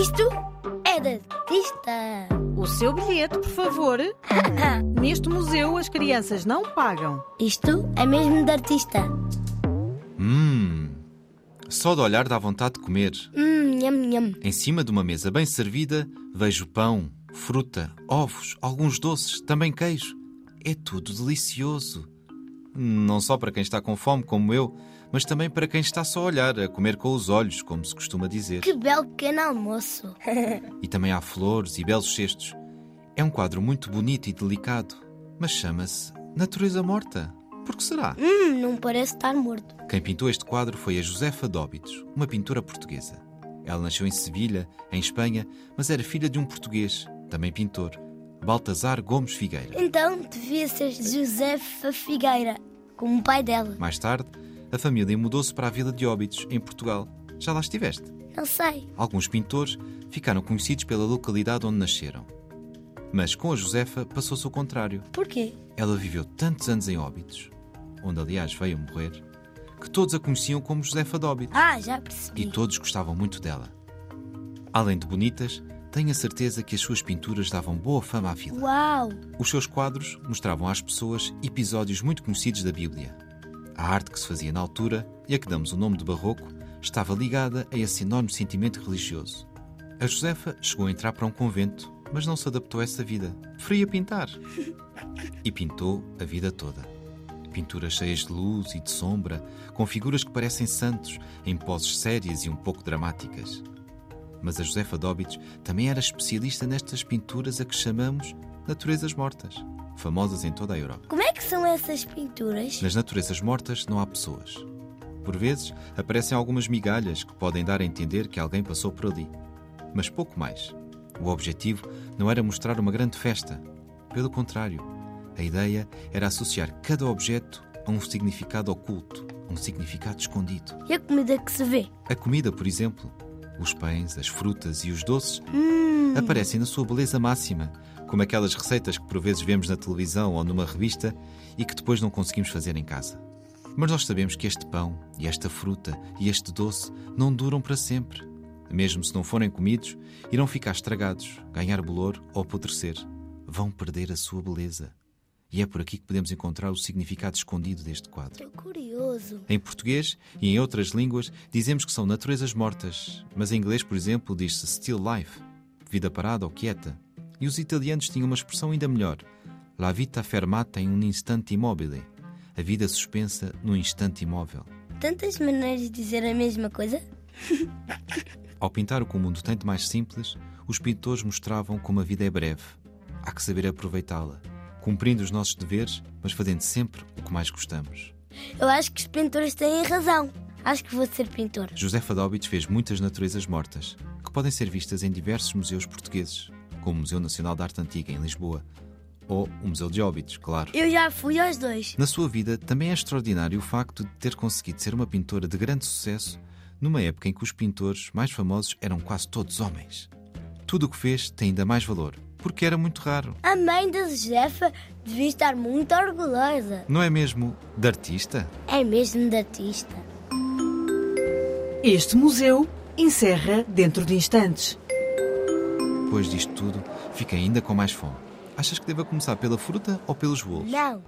Isto é de artista. O seu bilhete, por favor. Neste museu as crianças não pagam. Isto é mesmo de artista. Hum. Só de olhar dá vontade de comer. Hum, nham, nham. Em cima de uma mesa bem servida, vejo pão, fruta, ovos, alguns doces, também queijo. É tudo delicioso. Não só para quem está com fome, como eu, mas também para quem está só a olhar, a comer com os olhos, como se costuma dizer. Que belo pequeno almoço. E também há flores e belos cestos. É um quadro muito bonito e delicado, mas chama-se Natureza Morta. Por que será? hum, não parece estar morto. Quem pintou este quadro foi a Josefa Dóbitos, uma pintora portuguesa. Ela nasceu em Sevilha, em Espanha, mas era filha de um português, também pintor, Baltazar Gomes Figueira. Então devia ser Josefa Figueira, como o pai dela. Mais tarde, a família mudou-se para a vila de Óbidos, em Portugal. Já lá estiveste? Não sei. Alguns pintores ficaram conhecidos pela localidade onde nasceram. Mas com a Josefa passou-se o contrário. Porquê? Ela viveu tantos anos em Óbidos, onde aliás veio a morrer, que todos a conheciam como Josefa de Óbidos. Ah, já E percebi. todos gostavam muito dela. Além de bonitas, tenho a certeza que as suas pinturas davam boa fama à vila. Uau! Os seus quadros mostravam às pessoas episódios muito conhecidos da Bíblia. A arte que se fazia na altura, e a que damos o nome de barroco, estava ligada a esse enorme sentimento religioso. A Josefa chegou a entrar para um convento, mas não se adaptou a essa vida. Preferia pintar. E pintou a vida toda. Pinturas cheias de luz e de sombra, com figuras que parecem santos, em poses sérias e um pouco dramáticas. Mas a Josefa Dóbitos também era especialista nestas pinturas a que chamamos naturezas mortas, famosas em toda a Europa. Como é que são essas pinturas? Nas naturezas mortas não há pessoas. Por vezes aparecem algumas migalhas que podem dar a entender que alguém passou por ali. Mas pouco mais. O objetivo não era mostrar uma grande festa. Pelo contrário, a ideia era associar cada objeto a um significado oculto, a um significado escondido. E a comida que se vê? A comida, por exemplo, os pães, as frutas e os doces Hum, aparecem na sua beleza máxima, como aquelas receitas que por vezes vemos na televisão ou numa revista e que depois não conseguimos fazer em casa. Mas nós sabemos que este pão, e esta fruta e este doce não duram para sempre. Mesmo se não forem comidos, irão ficar estragados, ganhar bolor ou apodrecer. Vão perder a sua beleza. E é por aqui que podemos encontrar o significado escondido deste quadro. estou curioso. Em português e em outras línguas dizemos que são naturezas mortas, mas em inglês, por exemplo, diz-se still life, vida parada ou quieta. E os italianos tinham uma expressão ainda melhor, la vita fermata in un istante immobile, a vida suspensa num instante imóvel. Tantas maneiras de dizer a mesma coisa? Ao pintar o que o mundo tem de mais simples, os pintores mostravam como a vida é breve. Há que saber aproveitá-la, cumprindo os nossos deveres, mas fazendo sempre o que mais gostamos. Eu acho que os pintores têm razão. Acho que vou ser pintor. Josefa Dóbitos fez muitas naturezas mortas, que podem ser vistas em diversos museus portugueses, como o Museu Nacional de Arte Antiga, em Lisboa, ou o Museu de Óbidos, claro. Eu já fui aos dois. Na sua vida, também é extraordinário o facto de ter conseguido ser uma pintora de grande sucesso numa época em que os pintores mais famosos eram quase todos homens. Tudo o que fez tem ainda mais valor, porque era muito raro. A mãe da Josefa devia estar muito orgulhosa. Não é mesmo de artista? É mesmo de artista. Este museu encerra dentro de instantes. Depois disto tudo, fiquei ainda com mais fome. Achas que devo começar pela fruta ou pelos bolos? Não.